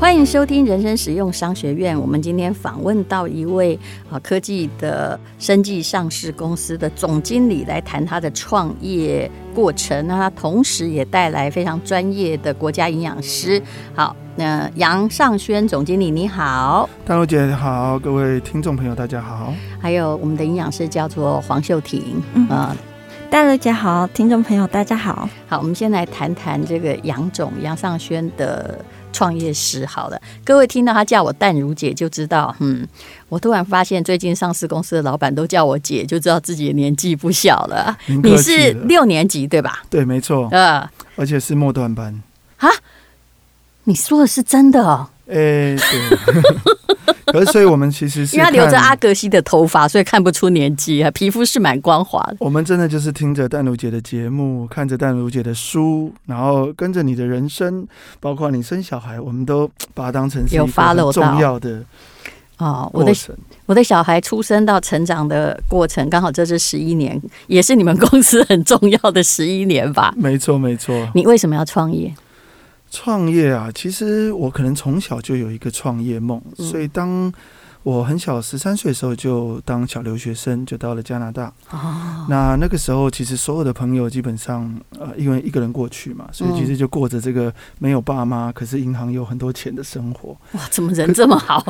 欢迎收听人生实用商学院。我们今天访问到一位啊科技的生技上市公司的总经理，来谈他的创业过程。那他同时也带来非常专业的国家营养师。好，那杨尚轩总经理你好，大陆姐好，各位听众朋友大家好。还有我们的营养师叫做黄秀婷，啊、嗯，淡如姐好，听众朋友大家好。好，我们先来谈谈这个杨总杨尚轩的。创业史好了，各位听到他叫我淡如姐就知道，嗯，我突然发现最近上市公司的老板都叫我姐，就知道自己的年纪不小了。你是六年级对吧？对，没错。呃，而且是末端班。啊，你说的是真的哦？哎、欸，对。可是，所以我们其实是因为他留着阿格西的头发，所以看不出年纪啊，皮肤是蛮光滑的。我们真的就是听着淡如姐的节目，看着淡如姐的书，然后跟着你的人生，包括你生小孩，我们都把它当成是一个很重要的哦。我的我的小孩出生到成长的过程，刚好这是十一年，也是你们公司很重要的十一年吧？没错，没错。你为什么要创业？创业啊，其实我可能从小就有一个创业梦，所以当我很小十三岁的时候，就当小留学生，就到了加拿大。哦，那那个时候其实所有的朋友基本上呃，因为一个人过去嘛，所以其实就过着这个没有爸妈，可是银行有很多钱的生活。哇，怎么人这么好？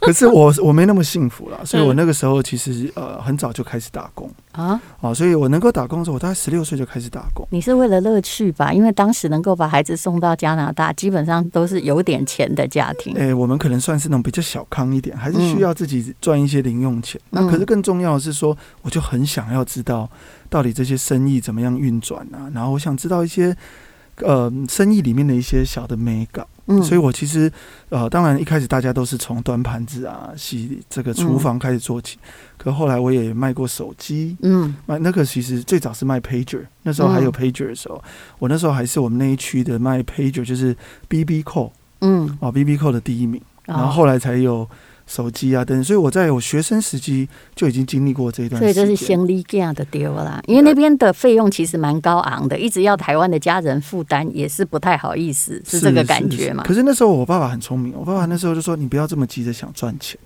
可 是我我没那么幸福了，所以我那个时候其实呃很早就开始打工啊，哦，所以我能够打工的时候，我大概十六岁就开始打工。你是为了乐趣吧？因为当时能够把孩子送到加拿大，基本上都是有点钱的家庭。哎，我们可能算是那种比较小康一点，还是需要自己赚一些零用钱。那可是更重要的是说，我就很想要知道到底这些生意怎么样运转啊，然后我想知道一些呃生意里面的一些小的美感。嗯，所以我其实，呃，当然一开始大家都是从端盘子啊、洗这个厨房开始做起，嗯、可后来我也卖过手机，嗯，卖那个其实最早是卖 pager，那时候还有 pager 的时候，嗯、我那时候还是我们那一区的卖 pager，就是 BB Call，嗯，哦，BB Call 的第一名，然后后来才有。手机啊，等，所以我在我学生时期就已经经历过这一段，所以这是先例假的丢了，因为那边的费用其实蛮高昂的，一直要台湾的家人负担也是不太好意思，是这个感觉嘛？可是那时候我爸爸很聪明，我爸爸那时候就说：“你不要这么急着想赚钱。”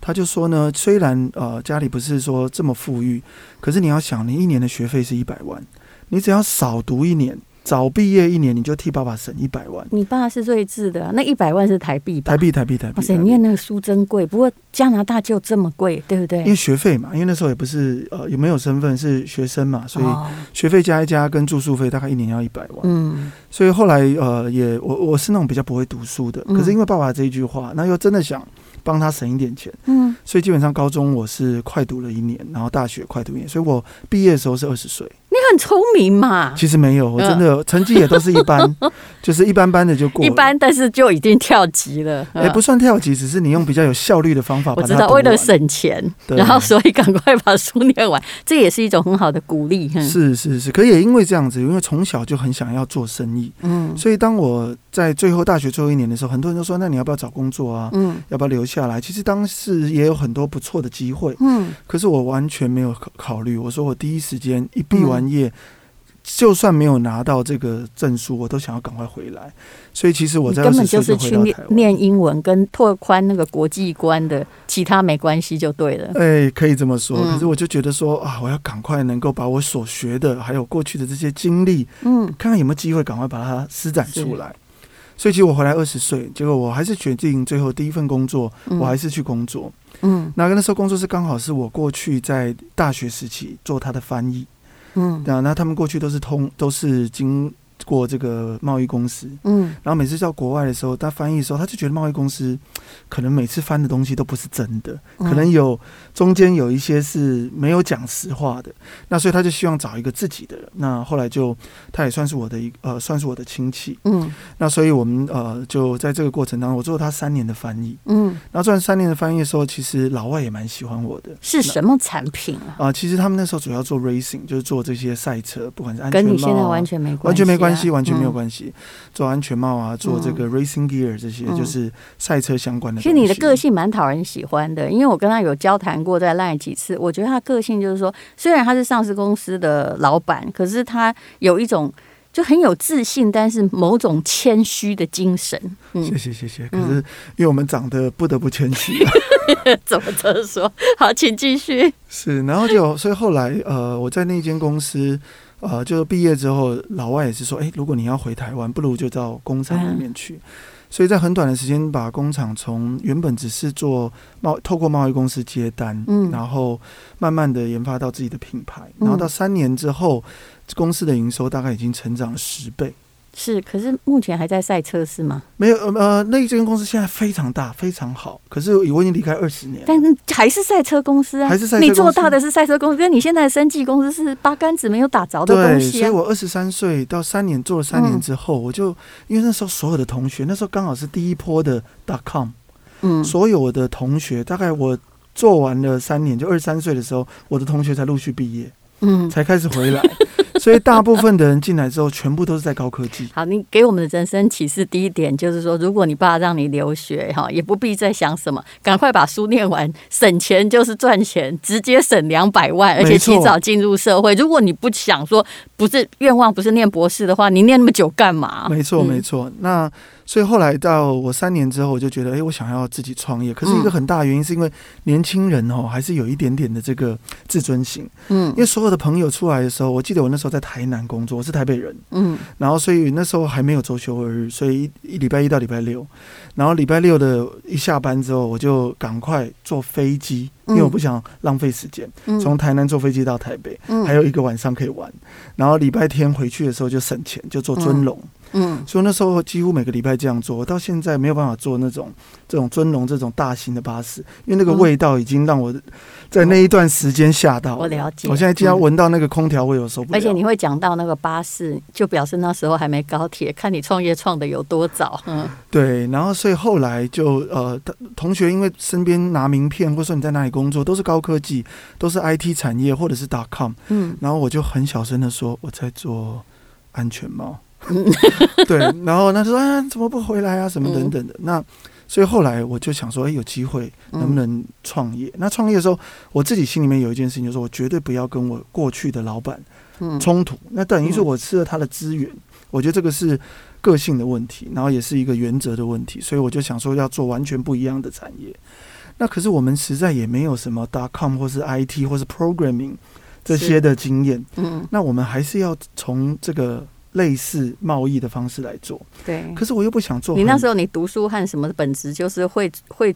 他就说呢，虽然呃家里不是说这么富裕，可是你要想，你一年的学费是一百万，你只要少读一年。早毕业一年，你就替爸爸省一百万。你爸是睿智的，那一百万是台币吧？台币，台币，台币。哇塞，念那个书真贵。不过加拿大就这么贵，对不对？因为学费嘛，因为那时候也不是呃有没有身份是学生嘛，所以学费加一加跟住宿费大概一年要一百万。嗯，所以后来呃也我我是那种比较不会读书的，可是因为爸爸这一句话，那又真的想帮他省一点钱。嗯，所以基本上高中我是快读了一年，然后大学快读一年，所以我毕业的时候是二十岁。你很聪明嘛？其实没有，我真的成绩也都是一般，就是一般般的就过。一般，但是就已经跳级了。也不算跳级，只是你用比较有效率的方法。我知道，为了省钱，然后所以赶快把书念完，这也是一种很好的鼓励。是是是，可也因为这样子，因为从小就很想要做生意，嗯，所以当我在最后大学最后一年的时候，很多人都说：“那你要不要找工作啊？嗯，要不要留下来？”其实当时也有很多不错的机会，嗯，可是我完全没有考考虑。我说我第一时间一毕完业。就算没有拿到这个证书，我都想要赶快回来。所以其实我在根本就是去念念英文，跟拓宽那个国际观的，其他没关系就对了。哎，可以这么说。可是我就觉得说啊，我要赶快能够把我所学的，还有过去的这些经历，嗯，看看有没有机会赶快把它施展出来。所以其实我回来二十岁，结果我还是决定最后第一份工作，我还是去工作。嗯，那个那时候工作是刚好是我过去在大学时期做他的翻译。嗯，那那他们过去都是通都是经过这个贸易公司，嗯，然后每次到国外的时候，他翻译的时候，他就觉得贸易公司可能每次翻的东西都不是真的，可能有中间有一些是没有讲实话的，那所以他就希望找一个自己的人。那后来就他也算是我的一呃，算是我的亲戚，嗯，那所以我们呃就在这个过程当中，我做了他三年的翻译，嗯，然后做完三年的翻译的时候，其实老外也蛮喜欢我的。是什么产品啊？啊，其实他们那时候主要做 racing，就是做这些赛车，不管是安全帽，跟你现在完全没关系，完全没关系。关系完全没有关系，做安全帽啊，做这个 racing gear 这些，就是赛车相关的。其实你的个性蛮讨人喜欢的，因为我跟他有交谈过，在 LINE 几次，我觉得他个性就是说，虽然他是上市公司的老板，可是他有一种就很有自信，但是某种谦虚的精神。嗯，谢谢谢谢。可是因为我们长得不得不谦虚，怎么这么说？好，请继续。是，然后就所以后来呃，我在那间公司呃，就是毕业之后，老外也是说，哎，如果你要回台湾，不如就到工厂里面去。嗯所以在很短的时间，把工厂从原本只是做贸，透过贸易公司接单，嗯，然后慢慢的研发到自己的品牌，然后到三年之后，公司的营收大概已经成长了十倍。是，可是目前还在赛车是吗？没有，呃，那一间公司现在非常大，非常好。可是我已经离开二十年，但是还是赛车公司啊，还是赛车公司。你做大的是赛车公司，跟你现在的生技公司是八竿子没有打着的东西啊。对，所以我二十三岁到三年做了三年之后，嗯，我就因为那时候所有的同学，那时候刚好是第一波的 dot com，嗯，所有的同学大概我做完了三年，就二十三岁的时候，我的同学才陆续毕业，嗯，才开始回来。所以大部分的人进来之后，全部都是在高科技。好，你给我们的人生启示第一点就是说，如果你爸让你留学，哈，也不必再想什么，赶快把书念完，省钱就是赚钱，直接省两百万，而且提早进入社会。如果你不想说，不是愿望，不是念博士的话，你念那么久干嘛？没错，没错。那。所以后来到我三年之后，我就觉得，哎、欸，我想要自己创业。可是一个很大的原因是因为年轻人哦，还是有一点点的这个自尊心。嗯，因为所有的朋友出来的时候，我记得我那时候在台南工作，我是台北人。嗯，然后所以那时候还没有周休二日，所以一礼拜一到礼拜六，然后礼拜六的一下班之后，我就赶快坐飞机，因为我不想浪费时间，从台南坐飞机到台北，还有一个晚上可以玩。然后礼拜天回去的时候就省钱，就坐尊龙。嗯，所以那时候几乎每个礼拜这样做，我到现在没有办法坐那种这种尊龙这种大型的巴士，因为那个味道已经让我在那一段时间吓到了。我了解，我现在经常闻到那个空调味，有时候。而且你会讲到那个巴士，就表示那时候还没高铁，看你创业创的有多早。嗯，对。然后所以后来就呃，同学因为身边拿名片，或者说你在哪里工作，都是高科技，都是 IT 产业或者是 dot com，。嗯，然后我就很小声的说我在做安全帽。对，然后他说：“哎，怎么不回来啊？什么等等的。”那所以后来我就想说：“哎，有机会能不能创业？”那创业的时候，我自己心里面有一件事情，就是我绝对不要跟我过去的老板冲突。那等于是我吃了他的资源，我觉得这个是个性的问题，然后也是一个原则的问题。所以我就想说要做完全不一样的产业。那可是我们实在也没有什么 dot com 或是 IT 或是 programming 这些的经验。嗯，那我们还是要从这个。类似贸易的方式来做，对。可是我又不想做。你那时候你读书和什么的本质就是会会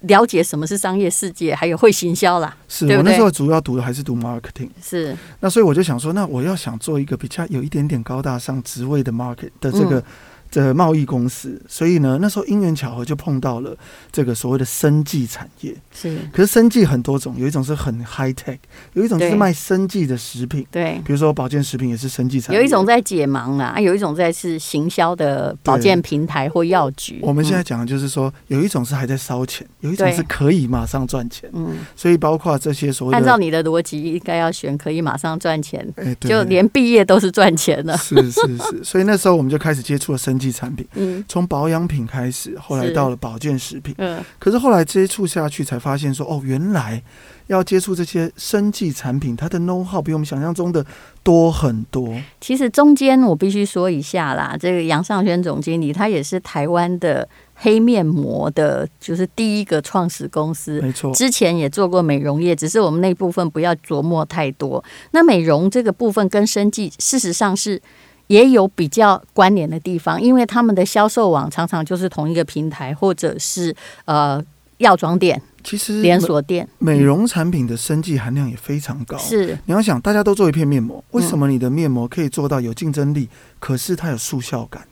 了解什么是商业世界，还有会行销啦。是我那时候主要读的还是读 marketing。是。那所以我就想说，那我要想做一个比较有一点点高大上职位的 market 的这个。嗯的贸易公司，所以呢，那时候因缘巧合就碰到了这个所谓的生技产业。是，可是生技很多种，有一种是很 high tech，有一种是卖生技的食品。对，比如说保健食品也是生技产业。有一种在解盲啊，有一种在是行销的保健平台或药局。我们现在讲的就是说，有一种是还在烧钱，有一种是可以马上赚钱。嗯，所以包括这些所谓的，按照你的逻辑，应该要选可以马上赚钱，就连毕业都是赚钱的。是是是，所以那时候我们就开始接触了生。产品，嗯，从保养品开始，后来到了保健食品，嗯，可是后来接触下去才发现说，哦，原来要接触这些生技产品，它的 know how 比我们想象中的多很多。其实中间我必须说一下啦，这个杨尚轩总经理他也是台湾的黑面膜的，就是第一个创始公司，没错。之前也做过美容业，只是我们那部分不要琢磨太多。那美容这个部分跟生计，事实上是。也有比较关联的地方，因为他们的销售网常常就是同一个平台，或者是呃药妆店，其实连锁店。美容产品的生计含量也非常高。是，你要想，大家都做一片面膜，为什么你的面膜可以做到有竞争力？可是它有速效感，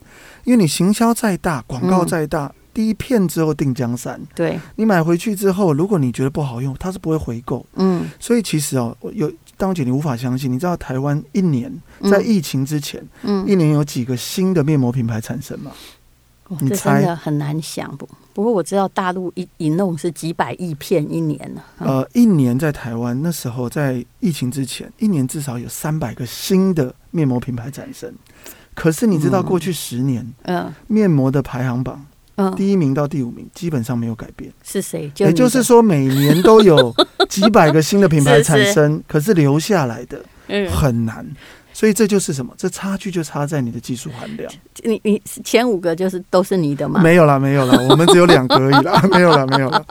因为你行销再大，广告再大，第一片之后定江山。对，你买回去之后，如果你觉得不好用，它是不会回购。嗯，所以其实哦，有。当姐，你无法相信，你知道台湾一年在疫情之前，嗯，一年有几个新的面膜品牌产生吗？哦、你猜？真的很难想不？不过我知道大陆一一弄是几百亿片一年呢。呃，一年在台湾那时候在疫情之前，一年至少有三百个新的面膜品牌产生。可是你知道过去十年，嗯，面膜的排行榜。第一名到第五名基本上没有改变，是谁？也就是说，每年都有 几百个新的品牌产生，可是留下来的很难。所以这就是什么？这差距就差在你的技术含量。你你前五个就是都是你的吗？没有啦，没有啦，我们只有两个而已啦，没有啦，没有啦。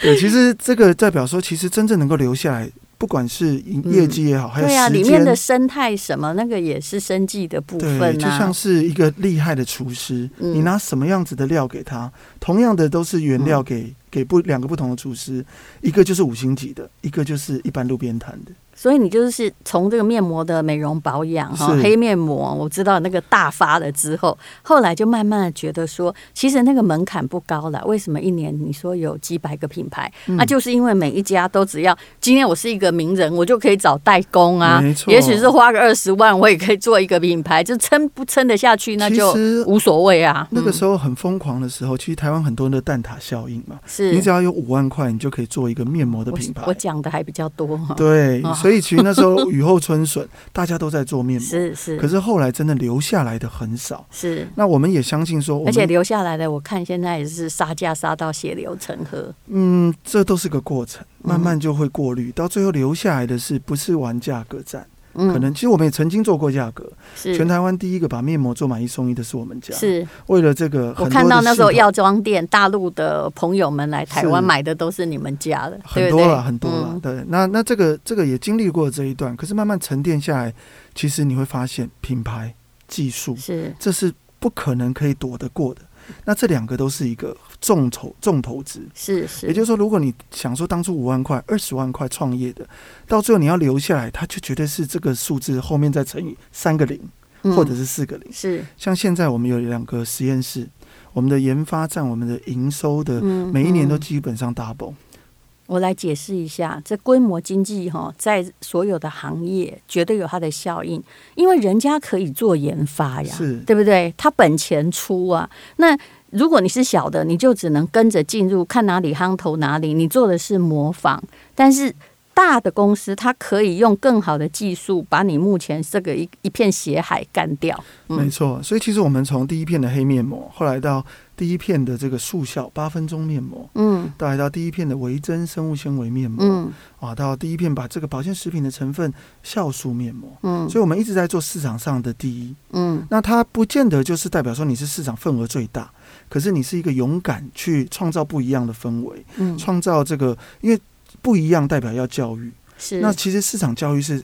对，其实这个代表说，其实真正能够留下来。不管是业绩也好，还有对啊，里面的生态什么，那个也是生计的部分啊。就像是一个厉害的厨师，你拿什么样子的料给他，同样的都是原料给给不两个不同的厨师，一个就是五星级的，一个就是一般路边摊的。所以你就是从这个面膜的美容保养哈，黑面膜，我知道那个大发了之后，后来就慢慢的觉得说，其实那个门槛不高了。为什么一年你说有几百个品牌？那就是因为每一家都只要今天我是一个名人，我就可以找代工啊，也许是花个二十万，我也可以做一个品牌，就撑不撑得下去那就无所谓啊。那个时候很疯狂的时候，其实台湾很多人的蛋挞效应嘛，是你只要有五万块，你就可以做一个面膜的品牌。我讲的还比较多，对。所以其实那时候雨后春笋，大家都在做面膜，是是。可是后来真的留下来的很少，是。那我们也相信说，而且留下来的，我看现在也是杀价杀到血流成河。嗯，这都是个过程，慢慢就会过滤，到最后留下来的是不是玩价格战？可能其实我们也曾经做过价格，是。全台湾第一个把面膜做买一送一的是我们家。是。为了这个，我看到那时候药妆店大陆的朋友们来台湾买的都是你们家的，很多了很多了。对，那那这个这个也经历过这一段，可是慢慢沉淀下来，其实你会发现品牌技术是。这是不可能可以躲得过的。那这两个都是一个重投重投资，是是，也就是说，如果你想说当初五万块、二十万块创业的，到最后你要留下来，它就绝对是这个数字后面再乘以三个零，或者是四个零。是像现在我们有两个实验室，我们的研发占我们的营收的每一年都基本上 double。我来解释一下，这规模经济哈，在所有的行业绝对有它的效应，因为人家可以做研发呀，对不对？他本钱出啊。那如果你是小的，你就只能跟着进入，看哪里夯头哪里，你做的是模仿。但是大的公司，它可以用更好的技术，把你目前这个一一片血海干掉。嗯、没错，所以其实我们从第一片的黑面膜，后来到。第一片的这个速效八分钟面膜，嗯，到来到第一片的维珍生物纤维面膜，嗯，啊，到第一片把这个保健食品的成分酵素面膜，嗯，所以我们一直在做市场上的第一，嗯，那它不见得就是代表说你是市场份额最大，可是你是一个勇敢去创造不一样的氛围，嗯，创造这个，因为不一样代表要教育，是，那其实市场教育是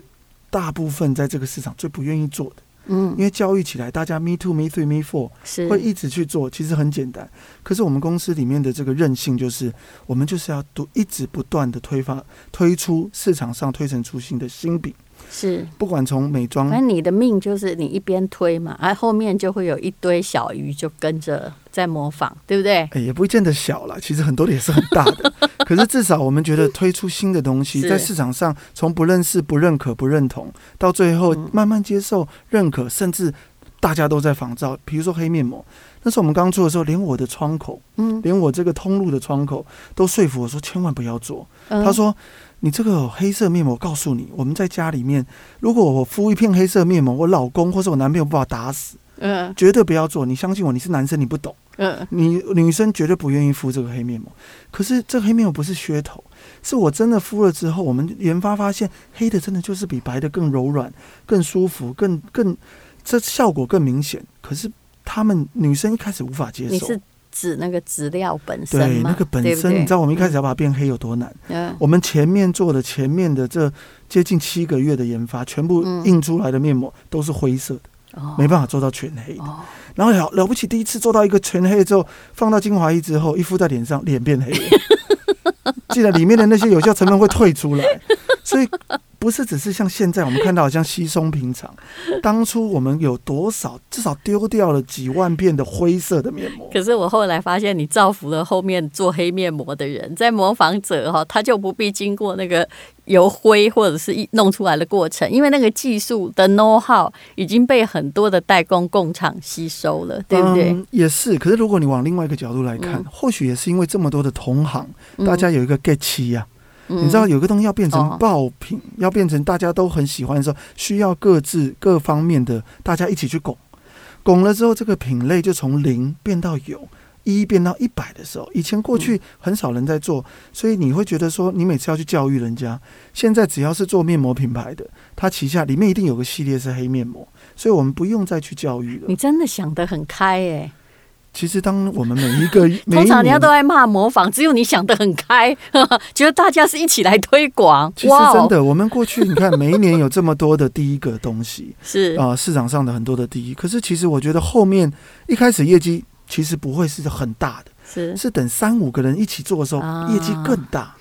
大部分在这个市场最不愿意做的。嗯，因为教育起来，大家 me too, me three, me four 是会一直去做，其实很简单。可是我们公司里面的这个韧性，就是我们就是要都一直不断的推发推出市场上推陈出新的新品。是，不管从美妆，那你的命就是你一边推嘛，而后面就会有一堆小鱼就跟着在模仿，对不对？哎，也不见得小了，其实很多的也是很大的。可是至少我们觉得推出新的东西，在市场上从不认识、不认可、不认同，到最后慢慢接受、认可，甚至大家都在仿造。比如说黑面膜，那时候我们刚做的时候，连我的窗口，嗯，连我这个通路的窗口都说服我说千万不要做。他说。你这个黑色面膜，我告诉你，我们在家里面，如果我敷一片黑色面膜，我老公或是我男朋友不把我打死，嗯，绝对不要做。你相信我，你是男生，你不懂，嗯，你女生绝对不愿意敷这个黑面膜。可是这黑面膜不是噱头，是我真的敷了之后，我们研发发现，黑的真的就是比白的更柔软、更舒服、更更这效果更明显。可是他们女生一开始无法接受。指那个资料本身，对那个本身，对对，你知道我们一开始要把它变黑有多难？嗯，我们前面做的前面的这接近七个月的研发，全部印出来的面膜都是灰色的，嗯、没办法做到全黑的。哦、然后了了不起，第一次做到一个全黑之后，放到精华液之后，一敷在脸上，脸变黑了，既然里面的那些有效成分会退出来，所以。不是只是像现在我们看到好像稀松平常，当初我们有多少至少丢掉了几万片的灰色的面膜。可是我后来发现，你造福了后面做黑面膜的人，在模仿者哈，他就不必经过那个由灰或者是一弄出来的过程，因为那个技术的 know how 已经被很多的代工工厂吸收了，对不对？嗯，也是。可是如果你往另外一个角度来看，嗯，或许也是因为这么多的同行，大家有一个 get 期呀。你知道有个东西要变成爆品，嗯、要变成大家都很喜欢的时候，需要各自各方面的大家一起去拱，拱了之后，这个品类就从零变到有，一变到一百的时候，以前过去很少人在做，所以你会觉得说，你每次要去教育人家。现在只要是做面膜品牌的，它旗下里面一定有个系列是黑面膜，所以我们不用再去教育了。你真的想得很开哎。其实，当我们每一个 通常人家都爱骂模仿，只有你想得很开，觉得大家是一起来推广。其实真的，我们过去你看，每一年有这么多的第一个东西，是啊，市场上的很多的第一。可是，其实我觉得后面一开始业绩其实不会是很大的，是是等三五个人一起做的时候，业绩更大。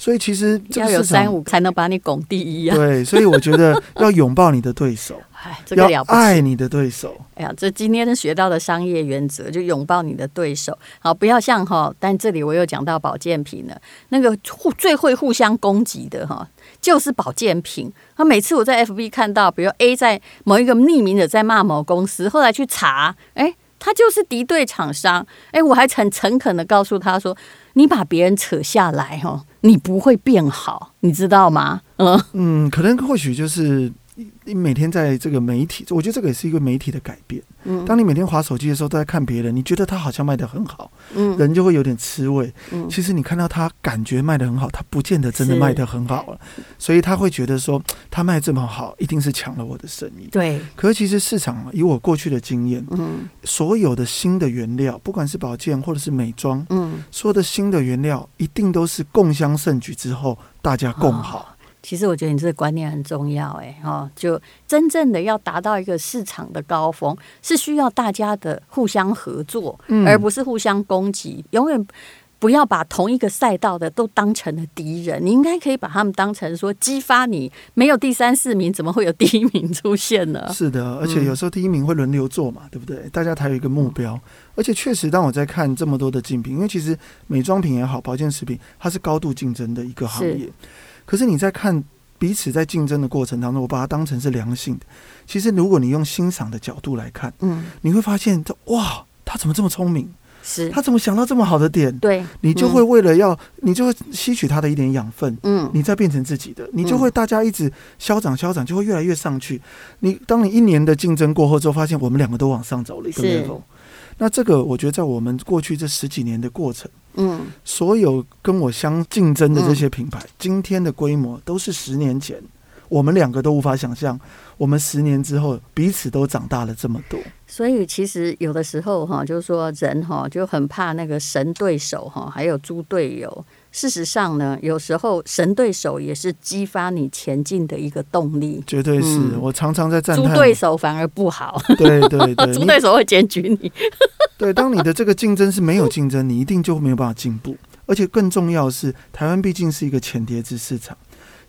所以其实要有三五才能把你拱第一啊！对，所以我觉得 要拥抱你的对手，哎，这个了不起，要爱你的对手。哎呀，这今天学到的商业原则，就拥抱你的对手。好，不要像哈，但这里我又讲到保健品了，那个互最会互相攻击的哈，就是保健品。他每次我在 FB 看到，比如 A 在某一个匿名的在骂某公司，后来去查，哎，他就是敌对厂商。哎，我还很诚恳的告诉他说。你把别人扯下来，哦，你不会变好，你知道吗？嗯嗯，可能或许就是。你每天在这个媒体，我觉得这个也是一个媒体的改变。嗯，当你每天划手机的时候，都在看别人，你觉得他好像卖的很好，嗯，人就会有点吃味。嗯，其实你看到他感觉卖的很好，他不见得真的卖的很好了，所以他会觉得说他卖这么好，一定是抢了我的生意。对，可是其实市场以我过去的经验，嗯，所有的新的原料，不管是保健或者是美妆，嗯，所有的新的原料一定都是共襄盛举之后，大家共好。哦其实我觉得你这个观念很重要，哎，哈，就真正的要达到一个市场的高峰，是需要大家的互相合作，而不是互相攻击。永远不要把同一个赛道的都当成了敌人，你应该可以把他们当成说激发你。没有第三四名，怎么会有第一名出现呢？是的，而且有时候第一名会轮流做嘛，对不对？大家才有一个目标。而且确实，当我在看这么多的竞品，因为其实美妆品也好，保健食品，它是高度竞争的一个行业。可是你在看彼此在竞争的过程当中，我把它当成是良性的。其实如果你用欣赏的角度来看，嗯，你会发现这，哇，他怎么这么聪明？是，他怎么想到这么好的点？对，你就会为了要，你就会吸取他的一点养分，嗯，你再变成自己的，你就会大家一直消长消长，就会越来越上去。你当你一年的竞争过后之后，发现我们两个都往上走了一个 level。那这个我觉得在我们过去这十几年的过程。嗯，所有跟我相竞争的这些品牌，今天的规模都是十年前，我们两个都无法想象，我们十年之后彼此都长大了这么多。所以其实有的时候哈，就是说人哈就很怕那个神对手哈，还有猪队友。事实上呢，有时候神对手也是激发你前进的一个动力。绝对是，我常常在赞叹，猪对手反而不好。对对对，猪对手会检举你。对，当你的这个竞争是没有竞争，你一定就没有办法进步。而且更重要的是，台湾毕竟是一个前碟子市场，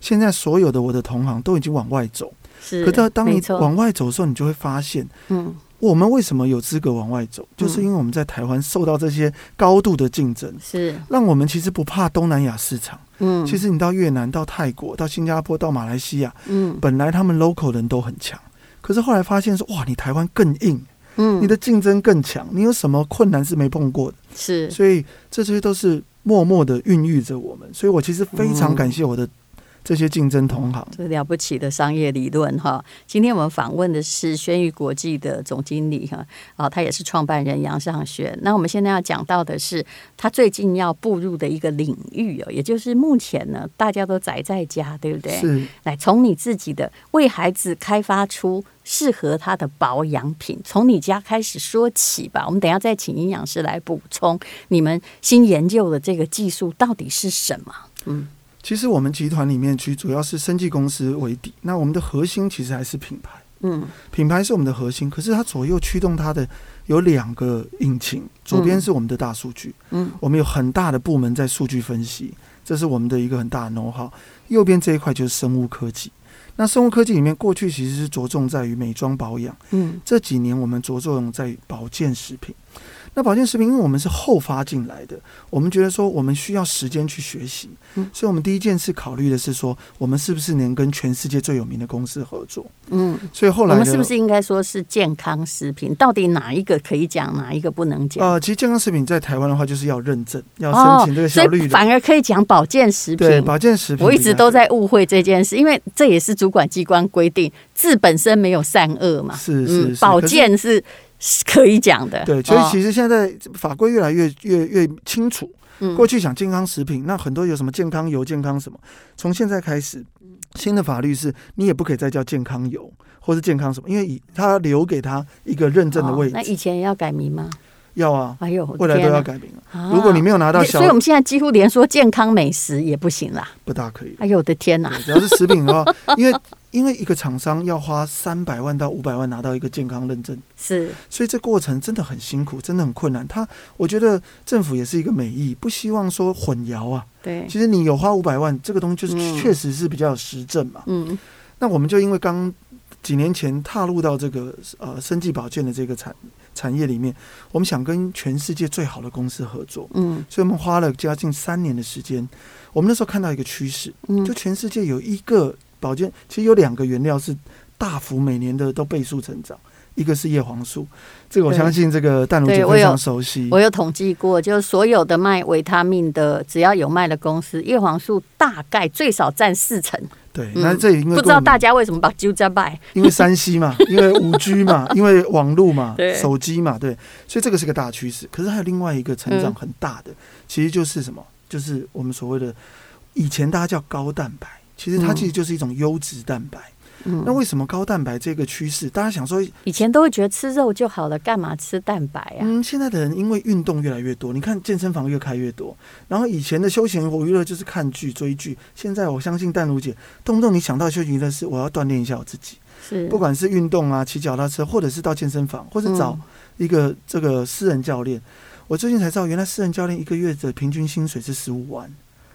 现在所有的我的同行都已经往外走。是，可是当你往外走的时候，你就会发现，嗯。我们为什么有资格往外走？就是因为我们在台湾受到这些高度的竞争，是让我们其实不怕东南亚市场。嗯，其实你到越南、到泰国、到新加坡、到马来西亚，嗯，本来他们 local 人都很强，可是后来发现说，哇，你台湾更硬，嗯，你的竞争更强，你有什么困难是没碰过的？是，所以这些都是默默的孕育着我们。所以我其实非常感谢我的。这些竞争同行，这了不起的商业理论哈。今天我们访问的是轩宇国际的总经理哈，啊，他也是创办人杨尚轩。那我们现在要讲到的是他最近要步入的一个领域哦，也就是目前呢大家都宅在家，对不对？是。来，从你自己的为孩子开发出适合他的保养品，从你家开始说起吧。我们等一下再请营养师来补充你们新研究的这个技术到底是什么？嗯。其实我们集团里面其实主要是生技公司为底，那我们的核心其实还是品牌，嗯，品牌是我们的核心。可是它左右驱动它的有两个引擎，左边是我们的大数据，嗯，我们有很大的部门在数据分析，这是我们的一个很大的 know-how。右边这一块就是生物科技，那生物科技里面过去其实是着重在于美妆保养，嗯，这几年我们着重在保健食品。那保健食品，因为我们是后发进来的，我们觉得说我们需要时间去学习，嗯，所以我们第一件事考虑的是说，我们是不是能跟全世界最有名的公司合作，嗯，所以后来我们是不是应该说是健康食品？到底哪一个可以讲，哪一个不能讲？呃，其实健康食品在台湾的话，就是要认证，要申请这个效率的，哦，反而可以讲保健食品。对，保健食品，我一直都在误会这件事，因为这也是主管机关规定，字本身没有善恶嘛，是是，是，保健是。是 可以讲的。对，所以其实现在法规越来越越越清楚。嗯，过去讲健康食品，那很多有什么健康油、健康什么，从现在开始，新的法律是你也不可以再叫健康油或是健康什么，因为以他留给他一个认证的位置。那以前要改名吗？要啊，哎呦，未来都要改名了。如果你没有拿到小，所以我们现在几乎连说健康美食也不行啦，不大可以。哎呦我的天哪！只要是食品的话，因为因为一个厂商要花三百万到五百万拿到一个健康认证，是，所以这过程真的很辛苦，真的很困难。他我觉得政府也是一个美意，不希望说混淆啊。对，其实你有花五百万，这个东西就是确实是比较有实证嘛。嗯，那我们就因为刚几年前踏入到这个呃生技保健的这个产。产业里面，我们想跟全世界最好的公司合作，嗯，所以我们花了将近三年的时间。我们那时候看到一个趋势，嗯，就全世界有一个保健，其实有两个原料是大幅每年的都倍数成长，一个是叶黄素，这个我相信这个淡如姐非常熟悉。我有统计过，就是所有的卖维他命的，只要有卖的公司，叶黄素大概最少占四成。对，那这因为不知道大家为什么把揪在卖？因为山西嘛，因为五 G 嘛，因为网络嘛，手机嘛，对，所以这个是个大趋势。可是还有另外一个成长很大的，其实就是什么？就是我们所谓的以前大家叫高蛋白，其实它其实就是一种优质蛋白。嗯，那为什么高蛋白这个趋势？大家想说，以前都会觉得吃肉就好了，干嘛吃蛋白啊？嗯，现在的人因为运动越来越多，你看健身房越开越多，然后以前的休闲娱乐就是看剧追剧，现在我相信淡如姐，动不动你想到休闲娱乐是我要锻炼一下我自己，是不管是运动啊，骑脚踏车，或者是到健身房，或者找一个这个私人教练。嗯，我最近才知道，原来私人教练一个月的平均薪水是十五万。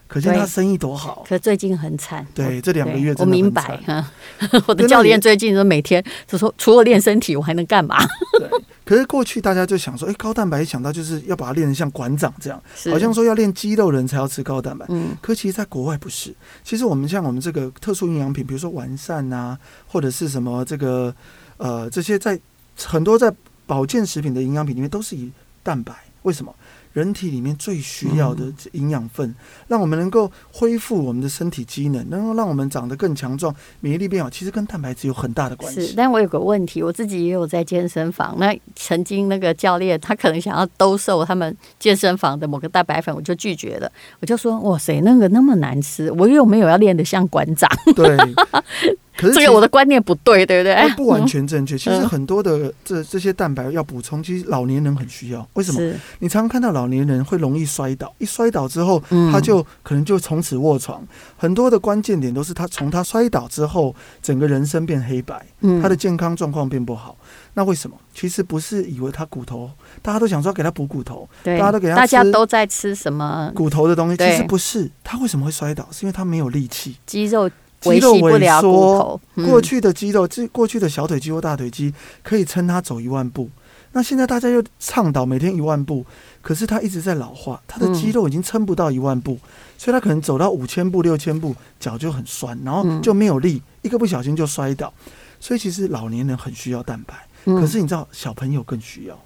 可见他生意多好，可最近很惨。对，这两个月我明白哈。我的教练最近都每天就说，除了练身体，我还能干嘛？对。可是过去大家就想说，哎，高蛋白一想到就是要把它练成像馆长这样，好像说要练肌肉人才要吃高蛋白。嗯。可其实在国外不是。其实我们像我们这个特殊营养品，比如说完善啊，或者是什么这个呃这些在很多在保健食品的营养品里面都是以蛋白。为什么？人体里面最需要的营养分，让我们能够恢复我们的身体机能，能够让我们长得更强壮，免疫力变好，其实跟蛋白质有很大的关系。是，但我有个问题，我自己也有在健身房，那曾经那个教练他可能想要兜售他们健身房的某个蛋白粉，我就拒绝了。我就说：哇塞，那个那么难吃，我又没有要练得像馆长。对。可是这个我的观念不对，对不对？不完全正确。其实很多的这这些蛋白要补充，其实老年人很需要。为什么？你常常看到老年人会容易摔倒，一摔倒之后，他就可能就从此卧床。很多的关键点都是他从他摔倒之后，整个人生变黑白，他的健康状况变不好。那为什么？其实不是以为他骨头，大家都想说给他补骨头，大家都给他，大家都在吃什么骨头的东西？其实不是。他为什么会摔倒？是因为他没有力气，肌肉。肌肉萎缩，过去的肌肉，这过去的小腿肌或大腿肌可以撑他走一万步。那现在大家又倡导每天一万步，可是他一直在老化，他的肌肉已经撑不到一万步，所以他可能走到五千步、六千步，脚就很酸，然后就没有力，一个不小心就摔倒。所以其实老年人很需要蛋白，可是你知道小朋友更需要，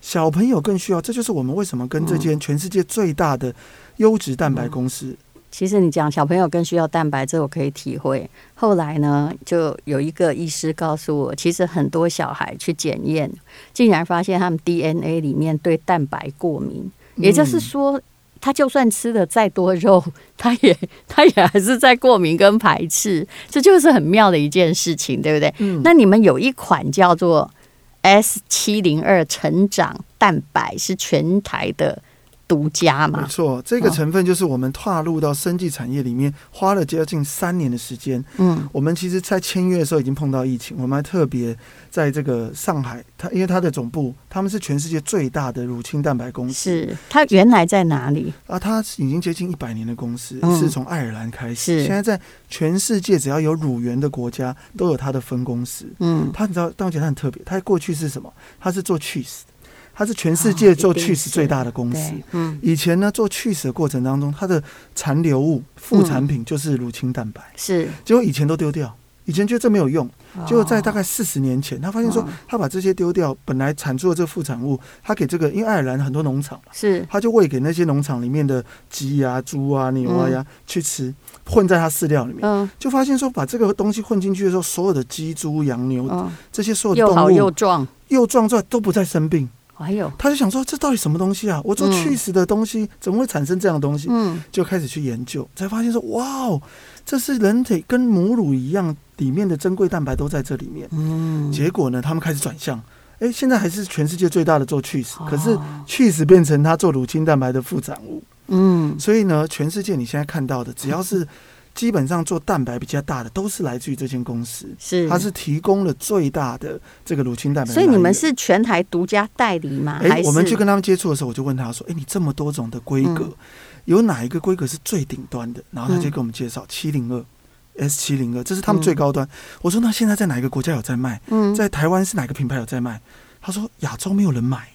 小朋友更需要，这就是我们为什么跟这间全世界最大的优质蛋白公司。其实你讲小朋友更需要蛋白，质我可以体会。后来呢，就有一个医师告诉我，其实很多小孩去检验，竟然发现他们 DNA 里面对蛋白过敏。也就是说，他就算吃的再多肉，他也 他也还是在过敏跟排斥。这就是很妙的一件事情，对不对？嗯。那你们有一款叫做 S 七零二成长蛋白，是全台的。独家嘛？没错，这个成分就是我们踏入到生技产业里面，花了接近三年的时间。嗯，我们其实，在签约的时候已经碰到疫情，我们还特别在这个上海，它因为它的总部，他们是全世界最大的乳清蛋白公司。是它原来在哪里？啊，它已经接近一百年的公司，是从爱尔兰开始，现在在全世界只要有乳源的国家都有它的分公司。嗯，它你知道，但我觉得它很特别，它过去是什么？它是做 cheese。它是全世界做 cheese 最大的公司。嗯，以前呢，做 cheese 的过程当中，它的残留物、副产品就是乳清蛋白。是，结果以前都丢掉，以前觉得这没有用，结果在大概四十年前，他发现说，他把这些丢掉，本来产出的这个副产物，他给这个，因为爱尔兰很多农场嘛是，他就喂给那些农场里面的鸡啊、猪啊、牛啊呀去吃，混在他饲料里面，嗯。就发现说，把这个东西混进去的时候，所有的鸡、猪、羊、牛这些所有的动物又壮。又壮出来都不再生病。还有，他就想说，这到底什么东西啊？我做去死的东西，怎么会产生这样的东西？嗯，就开始去研究，才发现说，哇哦，这是人体跟母乳一样，里面的珍贵蛋白都在这里面。嗯，结果呢，他们开始转向，哎，现在还是全世界最大的做去死，可是去死变成他做乳清蛋白的副产物。嗯，所以呢，全世界你现在看到的，只要是。基本上做蛋白比较大的都是来自于这间公司，是，它是提供了最大的这个乳清蛋白。所以你们是全台独家代理吗？哎，我们去跟他们接触的时候，我就问他说：“哎，你这么多种的规格，有哪一个规格是最顶端的？”然后他就给我们介绍七零二 S 七零二，这是他们最高端。我说：“那现在在哪一个国家有在卖？嗯在台湾是哪个品牌有在卖？”他说：“亚洲没有人买。”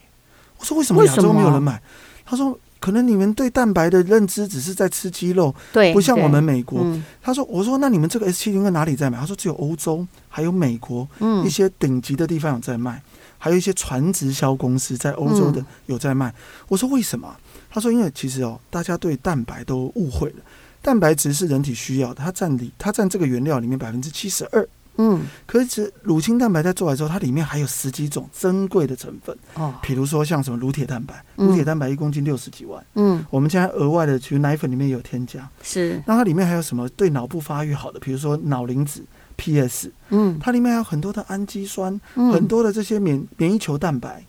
我说：“为什么亚洲没有人买？”他说。可能你们对蛋白的认知只是在吃鸡肉，对，不像我们美国。嗯、他说：“我说那你们这个 S 七零二哪里在买？”他说：“只有欧洲还有美国，一些顶级的地方有在卖，还有一些传直销公司在欧洲的有在卖。”我说：“为什么？”他说：“因为其实哦，大家对蛋白都误会了，蛋白质是人体需要的，它占里它占这个原料里面百分之七十二。”嗯，可是乳清蛋白在做来之后，它里面还有十几种珍贵的成分哦，比如说像什么乳铁蛋白，乳铁蛋白一公斤六十几万，嗯，我们现在额外的，其实奶粉里面也有添加，是，那它里面还有什么对脑部发育好的，比如说脑磷脂 PS，嗯，它里面还有很多的氨基酸，很多的这些免免疫球蛋白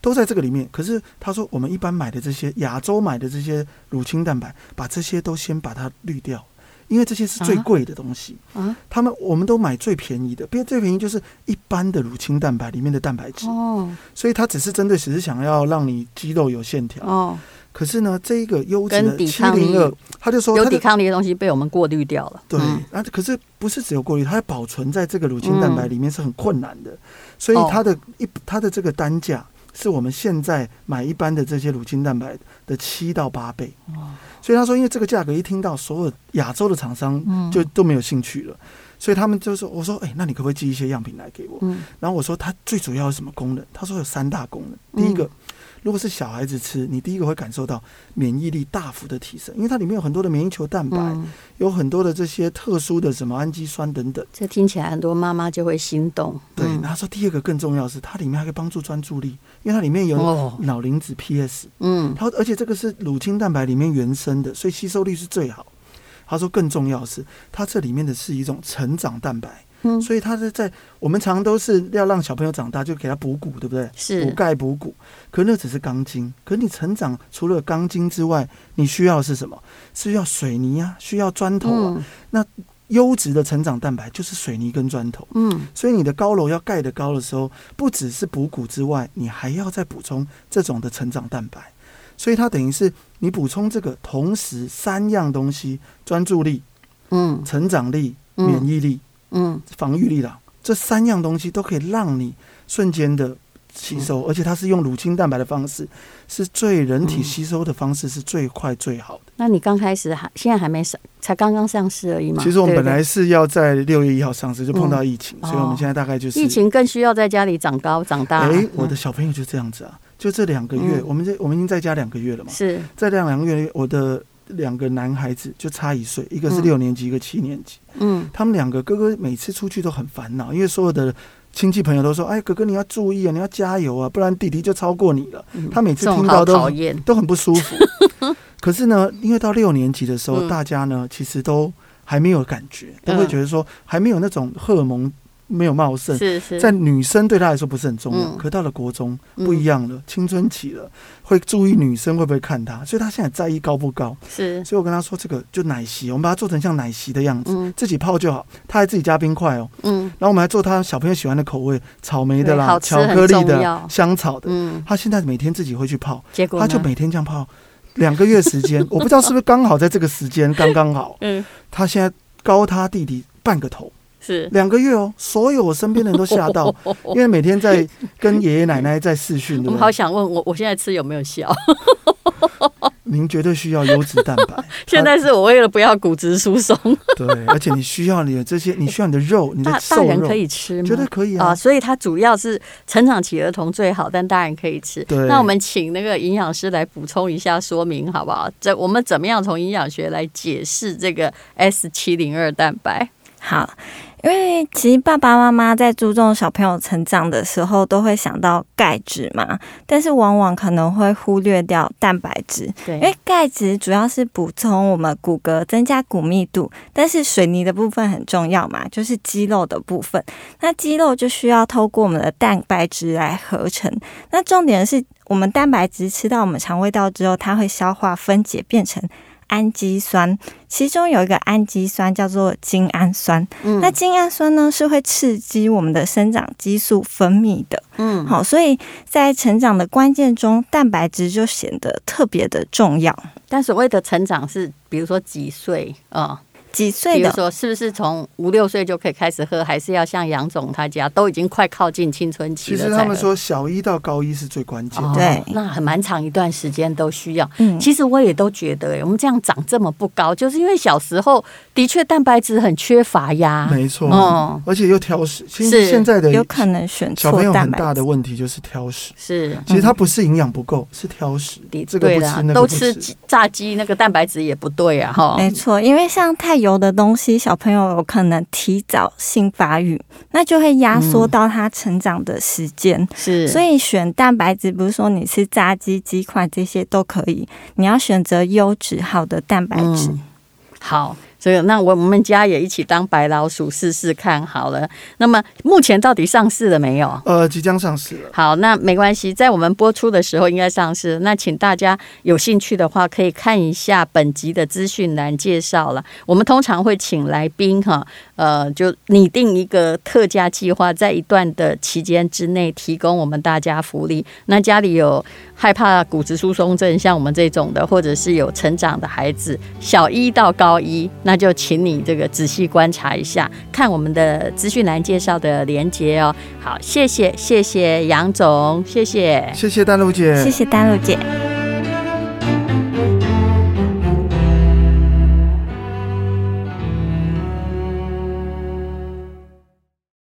都在这个里面。可是他说，我们一般买的这些亚洲买的这些乳清蛋白，把这些都先把它滤掉。因为这些是最贵的东西，啊，他们我们都买最便宜的，别最便宜就是一般的乳清蛋白里面的蛋白质，哦，所以它只是针对只是想要让你肌肉有线条，哦，可是呢，这一个优质的七零二，他就说有抵抗力的东西被我们过滤掉了，对，啊，可是不是只有过滤，它要保存在这个乳清蛋白里面是很困难的，所以它的一它的这个单价是我们现在买一般的这些乳清蛋白的七到八倍，所以他说，因为这个价格一听到，所有亚洲的厂商就都没有兴趣了，所以他们就说：“我说，哎，那你可不可以寄一些样品来给我？”然后我说：“它最主要是什么功能？”他说：“有三大功能。第一个，如果是小孩子吃，你第一个会感受到免疫力大幅的提升，因为它里面有很多的免疫球蛋白，有很多的这些特殊的什么氨基酸等等。这听起来很多妈妈就会心动。对，然后他说第二个更重要的是，它里面还可以帮助专注力。”因为它里面有脑磷脂 PS，嗯，它而且这个是乳清蛋白里面原生的，所以吸收率是最好。他说更重要的是，它这里面的是一种成长蛋白，嗯，所以他是在我们常常都是要让小朋友长大就给他补骨，对不对？是。补钙补骨，可那只是钢筋，可你成长除了钢筋之外，你需要的是什么？是要水泥啊，需要砖头啊，嗯、那。优质的成长蛋白就是水泥跟砖头，嗯，所以你的高楼要盖得高的时候，不只是补骨之外，你还要再补充这种的成长蛋白，所以它等于是你补充这个，同时三样东西：专注力，嗯，成长力、免疫力，嗯，防御力啦，这三样东西都可以让你瞬间的。吸收，而且它是用乳清蛋白的方式，是最人体吸收的方式是最快最好的。那你刚开始还现在还没上，才刚刚上市而已嘛？其实我们本来是要在六月一号上市，就碰到疫情，所以我们现在大概就是疫情更需要在家里长高长大。哎，我的小朋友就这样子啊，就这两个月，我们这我们已经在家两个月了嘛。是，在这两个月，我的两个男孩子就差一岁，一个是六年级，一个七年级。嗯，他们两个哥哥每次出去都很烦恼，因为所有的。亲戚朋友都说：“哎，哥哥你要注意啊，你要加油啊，不然弟弟就超过你了。嗯”他每次听到都都很不舒服。可是呢，因为到六年级的时候，嗯、大家呢其实都还没有感觉，都会觉得说还没有那种荷尔蒙。没有茂盛，是是，在女生对他来说不是很重要，可到了国中不一样了，青春期了，会注意女生会不会看他，所以他现在在意高不高。是，所以我跟他说，这个就奶昔，我们把它做成像奶昔的样子，自己泡就好。他还自己加冰块哦，嗯，然后我们还做他小朋友喜欢的口味，草莓的啦，巧克力的，香草的。嗯，他现在每天自己会去泡，结果他就每天这样泡两个月时间，我不知道是不是刚好在这个时间刚刚好。嗯，他现在高他弟弟半个头。是两个月哦，所有我身边的人都吓到，因为每天在跟爷爷奶奶在视讯。我们好想问我，我现在吃有没有效？您绝对需要优质蛋白。现在是我为了不要骨质疏松。对，而且你需要你的这些，你需要你的肉，你的大人可以吃吗？绝对可以啊。啊，所以它主要是成长期儿童最好，但大人可以吃。对，那我们请那个营养师来补充一下说明好不好？这我们怎么样从营养学来解释这个 S 七零二蛋白？好。因为其实爸爸妈妈在注重小朋友成长的时候，都会想到钙质嘛，但是往往可能会忽略掉蛋白质。对，因为钙质主要是补充我们骨骼，增加骨密度，但是水泥的部分很重要嘛，就是肌肉的部分。那肌肉就需要透过我们的蛋白质来合成。那重点是我们蛋白质吃到我们肠胃道之后，它会消化分解变成。氨基酸，其中有一个氨基酸叫做精氨酸。嗯，那精氨酸呢，是会刺激我们的生长激素分泌的。嗯，好，所以在成长的关键中，蛋白质就显得特别的重要。但所谓的成长是，比如说几岁啊？嗯几岁的？比如说，是不是从五六岁就可以开始喝，还是要像杨总他家都已经快靠近青春期了？其实他们说小一到高一是最关键的。哦，对，那很蛮长一段时间都需要。嗯，其实我也都觉得，我们这样长这么不高，就是因为小时候的确蛋白质很缺乏呀。没错，嗯，而且又挑食。其实现在的有可能选错小朋友很大的问题就是挑食。是，其实他不是营养不够，是挑食。这个不吃，那个不吃，都吃炸鸡，那个蛋白质也不对啊。哈，没错，因为像太油的东西。小朋友有可能提早性发育，那就会压缩到他成长的时间。嗯、是，所以选蛋白质不是说你吃炸鸡、鸡块这些都可以，你要选择优质好的蛋白质。嗯、好。所以，那我我们家也一起当白老鼠试试看好了。那么目前到底上市了没有？呃，即将上市了。好，那没关系，在我们播出的时候应该上市。那请大家有兴趣的话，可以看一下本集的资讯栏介绍了。我们通常会请来宾哈，呃，就拟定一个特价计划，在一段的期间之内提供我们大家福利。那家里有害怕骨质疏松症，像我们这种的，或者是有成长的孩子，小一到高一，那。那就请你这个仔细观察一下，看我们的资讯栏介绍的连接哦。好，谢谢谢谢杨总，谢谢谢谢丹露姐，谢谢丹露姐。